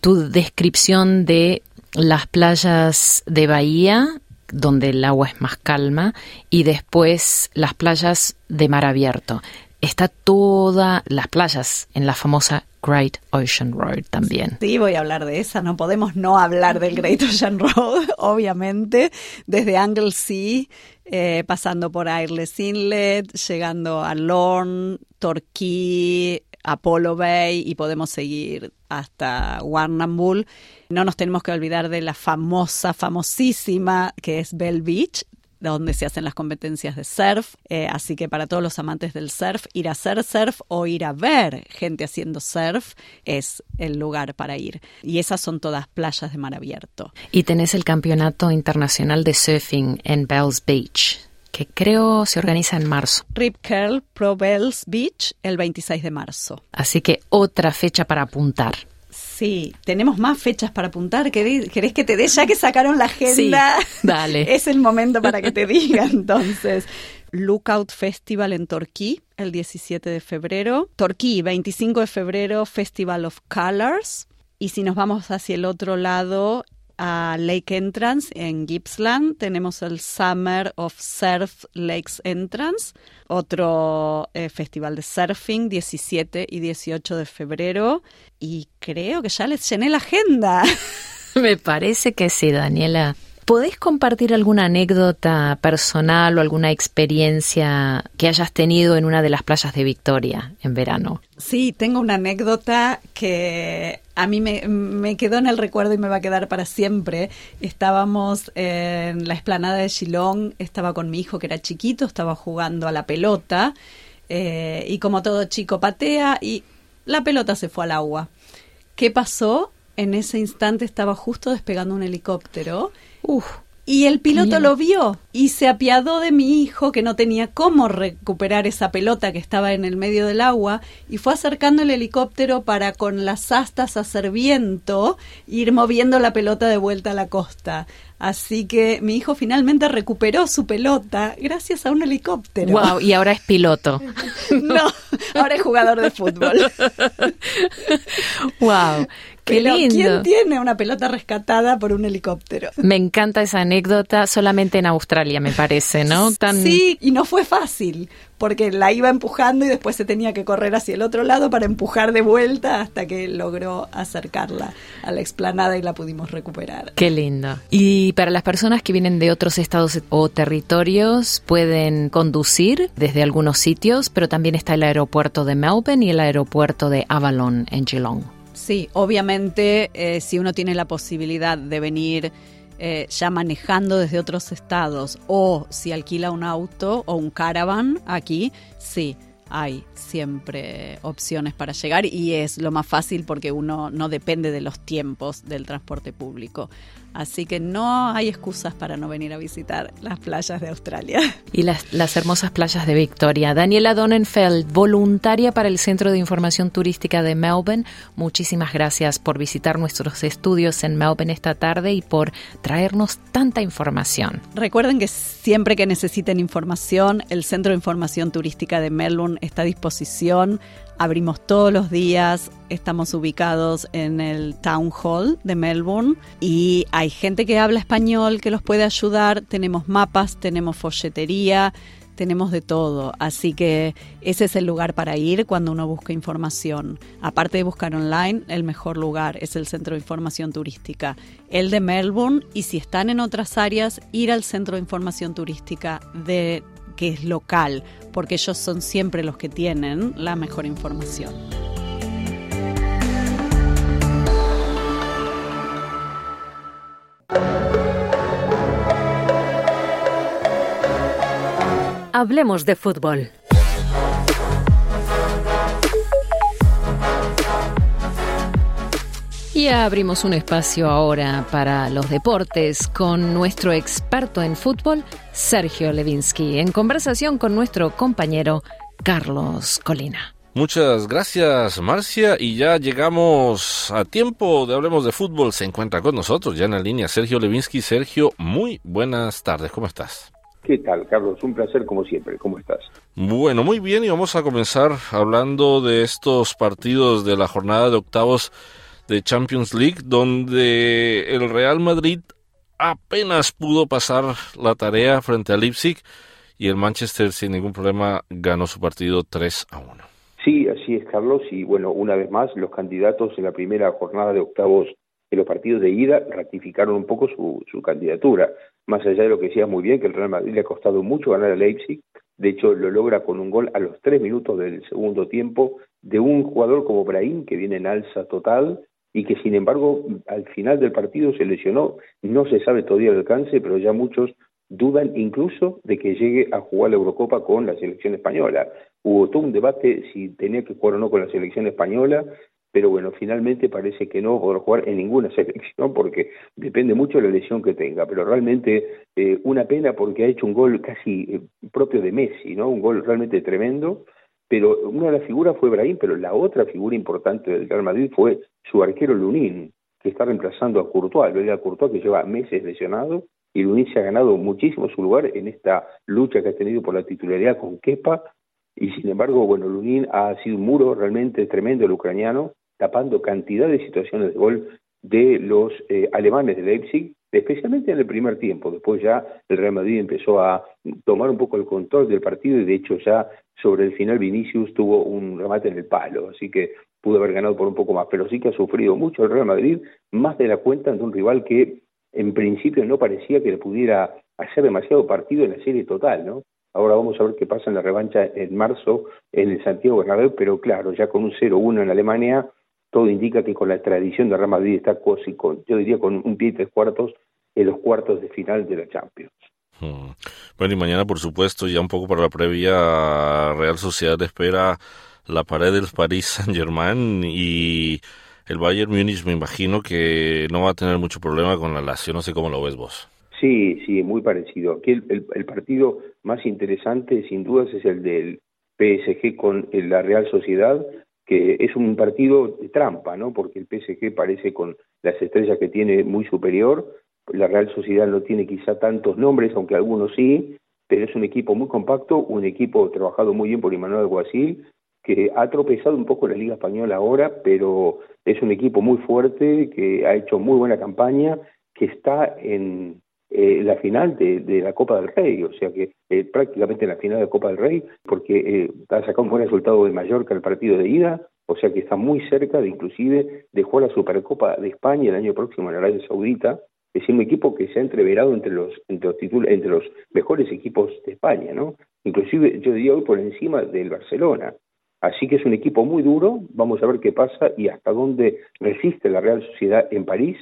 Tu descripción de las playas de Bahía, donde el agua es más calma, y después las playas de mar abierto. Está toda las playas en la famosa Great Ocean Road también. Sí, voy a hablar de esa. No podemos no hablar del Great Ocean Road, [LAUGHS] obviamente. Desde Anglesey, eh, pasando por Airless Inlet, llegando a Lorne, Torquay, Apollo Bay y podemos seguir hasta Warrnambool. No nos tenemos que olvidar de la famosa, famosísima que es Bell Beach, donde se hacen las competencias de surf. Eh, así que para todos los amantes del surf, ir a hacer surf o ir a ver gente haciendo surf es el lugar para ir. Y esas son todas playas de mar abierto. Y tenés el Campeonato Internacional de Surfing en Bells Beach que creo se organiza en marzo. Rip Curl Pro Bells Beach el 26 de marzo. Así que otra fecha para apuntar. Sí, tenemos más fechas para apuntar. ¿Querés, que te dé ya que sacaron la agenda? Sí, [LAUGHS] dale. es el momento para que te diga [LAUGHS] entonces. Lookout Festival en Torquí el 17 de febrero. Torquí, 25 de febrero, Festival of Colors. Y si nos vamos hacia el otro lado, a Lake Entrance en Gippsland. Tenemos el Summer of Surf Lakes Entrance, otro eh, festival de surfing, 17 y 18 de febrero. Y creo que ya les llené la agenda. [LAUGHS] Me parece que sí, Daniela. ¿Podés compartir alguna anécdota personal o alguna experiencia que hayas tenido en una de las playas de Victoria en verano? Sí, tengo una anécdota que a mí me, quedó en el recuerdo y me va a quedar para siempre. Estábamos en la esplanada de Shillong, estaba con mi hijo que era chiquito, estaba jugando a la pelota eh, y como todo chico patea y la pelota se fue al agua. ¿Qué pasó? En ese instante estaba justo despegando un helicóptero y el piloto lo vio y se apiadó de mi hijo que no tenía cómo recuperar esa pelota que estaba en el medio del agua y fue acercando el helicóptero para con las astas hacer viento ir moviendo la pelota de vuelta a la costa. Así que mi hijo finalmente recuperó su pelota gracias a un helicóptero. Wow, y ahora es piloto. [LAUGHS] no, ahora es jugador de fútbol. [LAUGHS] wow. Qué lindo. ¿Quién tiene una pelota rescatada por un helicóptero? Me encanta esa anécdota, solamente en Australia me parece, ¿no? [LAUGHS] Sí, y no fue fácil, porque la iba empujando y después se tenía que correr hacia el otro lado para empujar de vuelta hasta que logró acercarla a la explanada y la pudimos recuperar. Qué lindo. Y para las personas que vienen de otros estados o territorios, pueden conducir desde algunos sitios, pero también está el aeropuerto de Melbourne y el aeropuerto de Avalon en Geelong. Sí, obviamente eh, si uno tiene la posibilidad de venir eh, ya manejando desde otros estados o si alquila un auto o un caravan aquí, sí, hay siempre opciones para llegar y es lo más fácil porque uno no depende de los tiempos del transporte público. Así que no hay excusas para no venir a visitar las playas de Australia. [LAUGHS] Y las, las hermosas playas de Victoria. Daniela Donenfeld, voluntaria para el Centro de Información Turística de Melbourne, muchísimas gracias por visitar nuestros estudios en Melbourne esta tarde y por traernos tanta información. Recuerden que siempre que necesiten información, el Centro de Información Turística de Melbourne está a disposición Abrimos todos los días, estamos ubicados en el Town Hall de Melbourne y hay gente que habla español que los puede ayudar, tenemos mapas, tenemos folletería, tenemos de todo, así que ese es el lugar para ir cuando uno busca información. Aparte de buscar online, el mejor lugar es el Centro de Información Turística, el de Melbourne, y si están en otras áreas, ir al Centro de Información Turística de que es local, porque ellos son siempre los que tienen la mejor información. Hablemos de fútbol. Y abrimos un espacio ahora para los deportes con nuestro experto en fútbol, Sergio Levinsky, en conversación con nuestro compañero Carlos Colina. Muchas gracias, Marcia. Y ya llegamos a tiempo de Hablemos de Fútbol. Se encuentra con nosotros ya en la línea Sergio Levinsky. Sergio, muy buenas tardes. ¿Cómo estás? ¿Qué tal, Carlos? Un placer como siempre. ¿Cómo estás? Bueno, muy bien. Y vamos a comenzar hablando de estos partidos de la jornada de octavos de Champions League, donde el Real Madrid apenas pudo pasar la tarea frente a Leipzig y el Manchester sin ningún problema ganó su partido 3 a 1. Sí, así es, Carlos. Y bueno, una vez más, los candidatos en la primera jornada de octavos de los partidos de ida ratificaron un poco su, su candidatura. Más allá de lo que decías muy bien, que el Real Madrid le ha costado mucho ganar a Leipzig. De hecho, lo logra con un gol a los tres minutos del segundo tiempo de un jugador como Brahim, que viene en alza total, y que sin embargo al final del partido se lesionó. No se sabe todavía el alcance, pero ya muchos dudan incluso de que llegue a jugar la Eurocopa con la selección española. Hubo todo un debate si tenía que jugar o no con la selección española, pero bueno, finalmente parece que no podrá jugar en ninguna [LAUGHS] selección porque depende mucho de la lesión que tenga, pero realmente eh, una pena porque ha hecho un gol casi eh, propio de Messi, ¿no? Un gol realmente tremendo, pero una de las figuras fue Brahim, pero la otra figura importante del Real Madrid fue su arquero Lunín, que está reemplazando a Courtois, el Courtois que lleva meses lesionado y Lunín se ha ganado muchísimo su lugar en esta lucha que ha tenido por la titularidad con Kepa y sin embargo, bueno, Lunin ha sido un muro realmente tremendo el ucraniano tapando cantidad de situaciones de gol de los eh, alemanes de Leipzig, especialmente en el primer tiempo. Después ya el Real Madrid empezó a tomar un poco el control del partido y de hecho ya sobre el final Vinicius tuvo un remate en el palo, así que pudo haber ganado por un poco más, pero sí que ha sufrido mucho el Real Madrid, más de la cuenta ante un rival que en principio no parecía que le pudiera hacer demasiado partido en la serie total, ¿no? Ahora vamos a ver qué pasa en la revancha en marzo en el Santiago Bernabéu, pero claro, ya con un 0-1 en Alemania todo indica que con la tradición de Real Madrid está casi con, yo diría con un pie y tres cuartos en los cuartos de final de la Champions. Hmm. Bueno, y mañana, por supuesto, ya un poco para la previa, Real Sociedad espera la pared del París Saint-Germain y el Bayern Múnich me imagino que no va a tener mucho problema con la Lazio, no sé cómo lo ves vos. Sí, sí, muy parecido. Aquí el partido más interesante, sin dudas, es el del PSG con la Real Sociedad, que es un partido de trampa, ¿no? Porque el PSG parece con las estrellas que tiene muy superior, la Real Sociedad no tiene quizá tantos nombres, aunque algunos sí, pero es un equipo muy compacto, un equipo trabajado muy bien por Immanuel Alguacil, que ha tropezado un poco la Liga Española ahora, pero es un equipo muy fuerte, que ha hecho muy buena campaña, que está en, eh, la final de, la Copa del Rey, o sea que eh, prácticamente en la final de la Copa del Rey, porque eh, ha sacado un buen resultado de Mallorca el partido de ida, o sea que está muy cerca de inclusive de jugar la Supercopa de España el año próximo en Arabia Saudita, es un equipo que se ha entreverado entre los entre los, entre los mejores equipos de España, ¿no? Inclusive yo diría hoy por encima del Barcelona. Así que es un equipo muy duro, vamos a ver qué pasa y hasta dónde resiste la Real Sociedad en París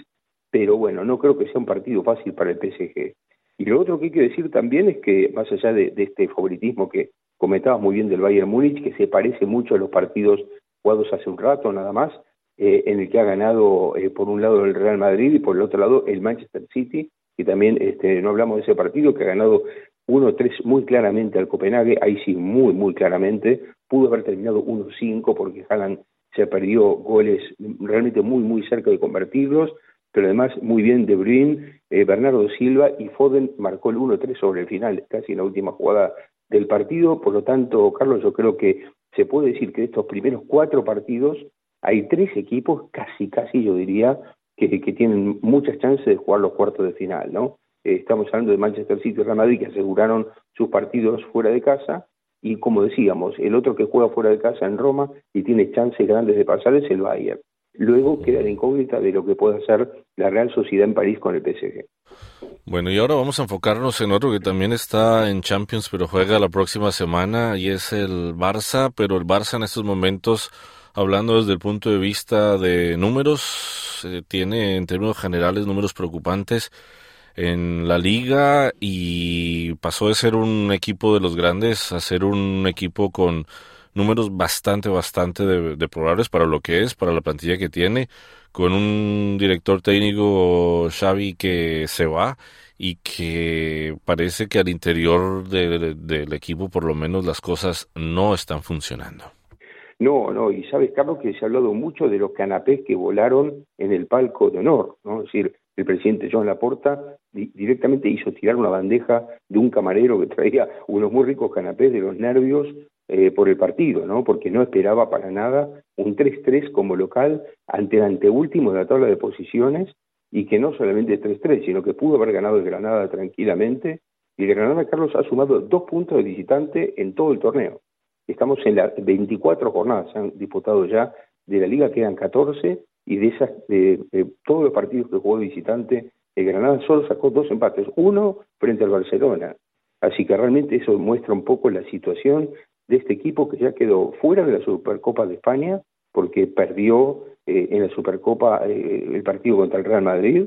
pero bueno, no creo que sea un partido fácil para el PSG. Y lo otro que hay que decir también es que, más allá de, este favoritismo que comentabas muy bien del Bayern Múnich, que se parece mucho a los partidos jugados hace un rato nada más, eh, en el que ha ganado eh, por un lado el Real Madrid y por el otro lado el Manchester City, y también este, no hablamos de ese partido que ha ganado 1-3 muy claramente al Copenhague, ahí sí muy, muy claramente, pudo haber terminado 1-5 porque Haaland se perdió goles realmente muy, muy cerca de convertirlos, pero además muy bien De Bruyne, eh, Bernardo Silva y Foden marcó el 1-3 sobre el final, casi en la última jugada del partido. Por lo tanto, Carlos, yo creo que se puede decir que de estos primeros cuatro partidos hay tres equipos, casi, casi yo diría, que, tienen muchas chances de jugar los cuartos de final, ¿no? Eh, estamos hablando de Manchester City y Real Madrid que aseguraron sus partidos fuera de casa y como decíamos, el otro que juega fuera de casa en Roma y tiene chances grandes de pasar es el Bayern. Luego queda la incógnita de lo que puede hacer la Real Sociedad en París con el PSG. Bueno, y ahora vamos a enfocarnos en otro que también está en Champions, pero juega la próxima semana, y es el Barça, pero el Barça en estos momentos, hablando desde el punto de vista de números, eh, tiene en términos generales números preocupantes en la liga y pasó de ser un equipo de los grandes a ser un equipo con números bastante, bastante de, probables para lo que es, para la plantilla que tiene, con un director técnico Xavi que se va y que parece que al interior del equipo por lo menos las cosas no están funcionando. No, no, y sabes, Carlos, que se ha hablado mucho de los canapés que volaron en el palco de honor, ¿no? Es decir, el presidente John Laporta directamente hizo tirar una bandeja de un camarero que traía unos muy ricos canapés de los nervios eh, por el partido, ¿no? Porque no esperaba para nada un 3-3 como local ante el anteúltimo de la tabla de posiciones y que no solamente 3-3, sino que pudo haber ganado el Granada tranquilamente. Y el Granada, Carlos, ha sumado dos puntos de visitante en todo el torneo. Estamos en las 24 jornadas, se han disputado ya de la liga, quedan 14, y de esas, de, todos los partidos que jugó visitante, el Granada solo sacó dos empates, uno frente al Barcelona. Así que realmente eso muestra un poco la situación de este equipo que ya quedó fuera de la Supercopa de España porque perdió eh, en la Supercopa eh, el partido contra el Real Madrid,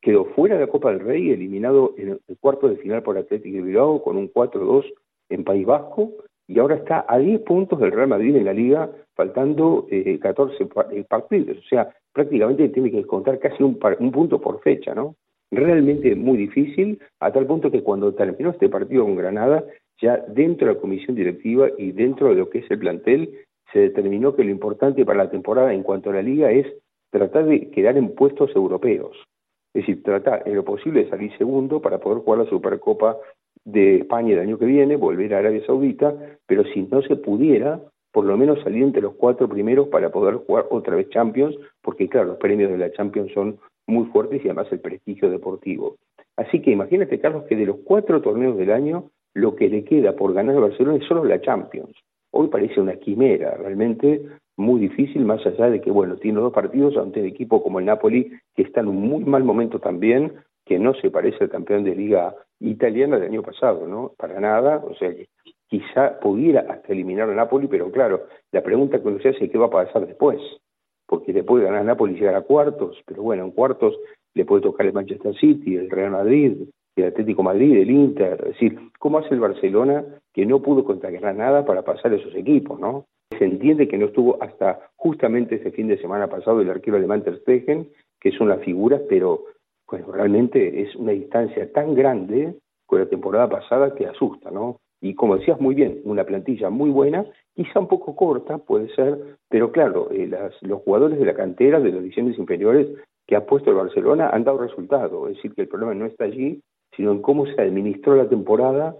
quedó fuera de la Copa del Rey, eliminado en el cuarto de final por Atlético de Bilbao con un 4-2 en País Vasco, y ahora está a 10 puntos del Real Madrid en la liga, faltando 14 eh, eh, partidos. O sea, prácticamente tiene que contar casi un, un punto por fecha, ¿no? Realmente muy difícil, a tal punto que cuando terminó este partido con Granada, ya dentro de la comisión directiva y dentro de lo que es el plantel, se determinó que lo importante para la temporada en cuanto a la liga es tratar de quedar en puestos europeos. Es decir, tratar en lo posible de salir segundo para poder jugar la Supercopa de España el año que viene, volver a Arabia Saudita, pero si no se pudiera, por lo menos salir entre los cuatro primeros para poder jugar otra vez Champions, porque claro, los premios de la Champions son muy fuertes y además el prestigio deportivo. Así que imagínate, Carlos, que de los cuatro torneos del año, lo que le queda por ganar a Barcelona es solo la Champions. Hoy parece una quimera, realmente muy difícil, más allá de que, bueno, tiene dos partidos ante un equipo como el Napoli, que está en un muy mal momento también, que no se parece al campeón de liga italiana del año pasado, ¿no? Para nada, o sea, quizá pudiera hasta eliminar a Napoli, pero claro, la pregunta que uno se hace es qué va a pasar después, porque le puede ganar a Napoli y llegar a cuartos, pero bueno, en cuartos le puede tocar el Manchester City, el Real Madrid, el Atlético Madrid, el Inter, es decir, ¿cómo hace el Barcelona que no pudo contra nada para pasar a esos equipos, no? Se entiende que no estuvo hasta justamente ese fin de semana pasado el arquero alemán Ter Stegen, que es una figura, pero pues realmente es una distancia tan grande con la temporada pasada que asusta, ¿no? Y como decías muy bien, una plantilla muy buena, quizá un poco corta, puede ser, pero claro, eh, los jugadores de la cantera, de las divisiones inferiores que ha puesto el Barcelona han dado resultado, es decir, que el problema no está allí, sino en cómo se administró la temporada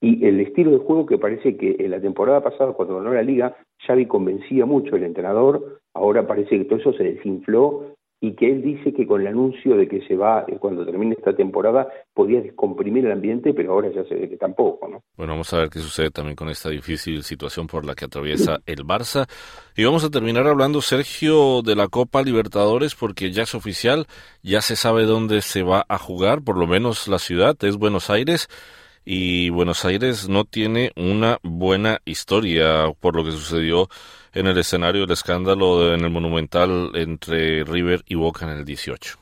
y el estilo de juego que parece que en la temporada pasada, cuando ganó la liga, Xavi convencía mucho el entrenador, ahora parece que todo eso se desinfló y que él dice que con el anuncio de que se va eh, cuando termine esta temporada podía descomprimir el ambiente, pero ahora ya se ve que tampoco, ¿no? Bueno, vamos a ver qué sucede también con esta difícil situación por la que atraviesa el Barça. Y vamos a terminar hablando, Sergio, de la Copa Libertadores, porque ya es oficial, ya se sabe dónde se va a jugar, por lo menos la ciudad es Buenos Aires y Buenos Aires no tiene una buena historia por lo que sucedió en el escenario del escándalo en el Monumental entre River y Boca en el 18.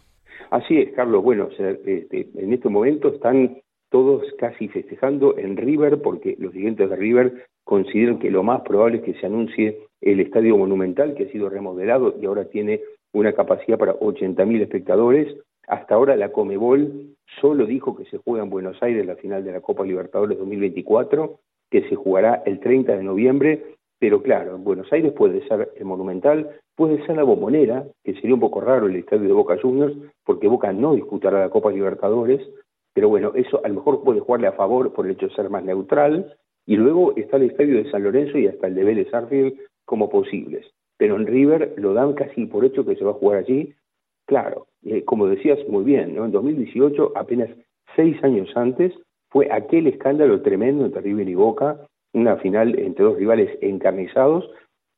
Así es, Carlos. Bueno, este, en este momento están todos casi festejando en River porque los dirigentes de River consideran que lo más probable es que se anuncie el estadio monumental que ha sido remodelado y ahora tiene una capacidad para 80.000 espectadores. Hasta ahora la Comebol solo dijo que se juega en Buenos Aires la final de la Copa Libertadores 2024, que se jugará el 30 de noviembre pero claro, en Buenos Aires puede ser el Monumental, puede ser la Bombonera, que sería un poco raro el estadio de Boca Juniors, porque Boca no disputará la Copa Libertadores, pero bueno, eso a lo mejor puede jugarle a favor por el hecho de ser más neutral, y luego está el estadio de San Lorenzo y hasta el de Vélez Arfield como posibles. Pero en River lo dan casi por hecho que se va a jugar allí. Claro, eh, como decías muy bien, ¿no? en 2018, apenas seis años antes, fue aquel escándalo tremendo entre River y Boca, una final entre dos rivales encarnizados,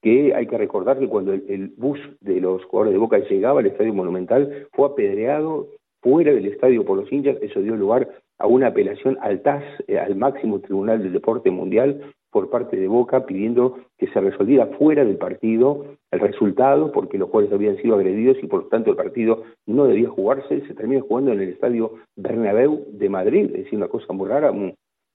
que hay que recordar que cuando el, bus de los jugadores de Boca llegaba al Estadio Monumental fue apedreado fuera del estadio por los hinchas, eso dio lugar a una apelación al TAS, eh, al máximo tribunal del deporte mundial, por parte de Boca pidiendo que se resolviera fuera del partido el resultado porque los jugadores habían sido agredidos y por lo tanto el partido no debía jugarse, se termina jugando en el estadio Bernabéu de Madrid, es decir, una cosa muy rara,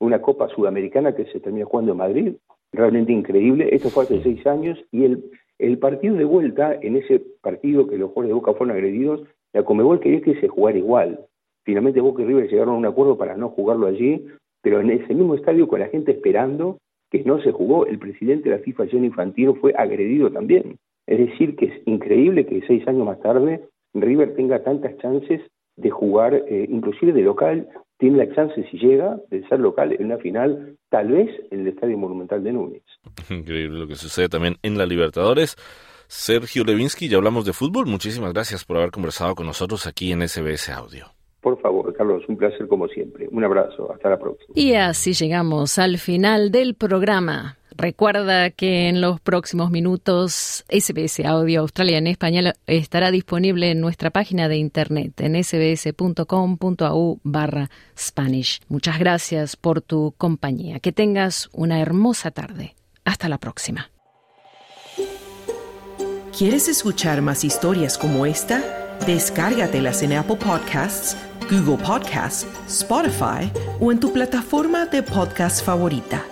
una Copa Sudamericana que se termina jugando en Madrid, realmente increíble. Esto fue hace seis años y el, el partido de vuelta, en ese partido que los jugadores de Boca fueron agredidos, la Comebol quería que se jugara igual. Finalmente Boca y River llegaron a un acuerdo para no jugarlo allí, pero en ese mismo estadio con la gente esperando que no se jugó. El presidente de la FIFA, Gianni Infantino, fue agredido también. Es decir, que es increíble que seis años más tarde River tenga tantas chances de jugar, eh, inclusive de local, tiene la chance, si llega, de ser local en una final, tal vez en el Estadio Monumental de Núñez. Increíble lo que sucede también en la Libertadores. Sergio Levinsky, ya hablamos de fútbol. Muchísimas gracias por haber conversado con nosotros aquí en SBS Audio. Por favor, Carlos, un placer como siempre. Un abrazo, hasta la próxima. Y así llegamos al final del programa. Recuerda que en los próximos minutos SBS Audio Australia en Español estará disponible en nuestra página de internet en sbs.com.au barra Spanish. Muchas gracias por tu compañía. Que tengas una hermosa tarde. Hasta la próxima. ¿Quieres escuchar más historias como esta? Descárgatelas en Apple Podcasts, Google Podcasts, Spotify o en tu plataforma de podcast favorita.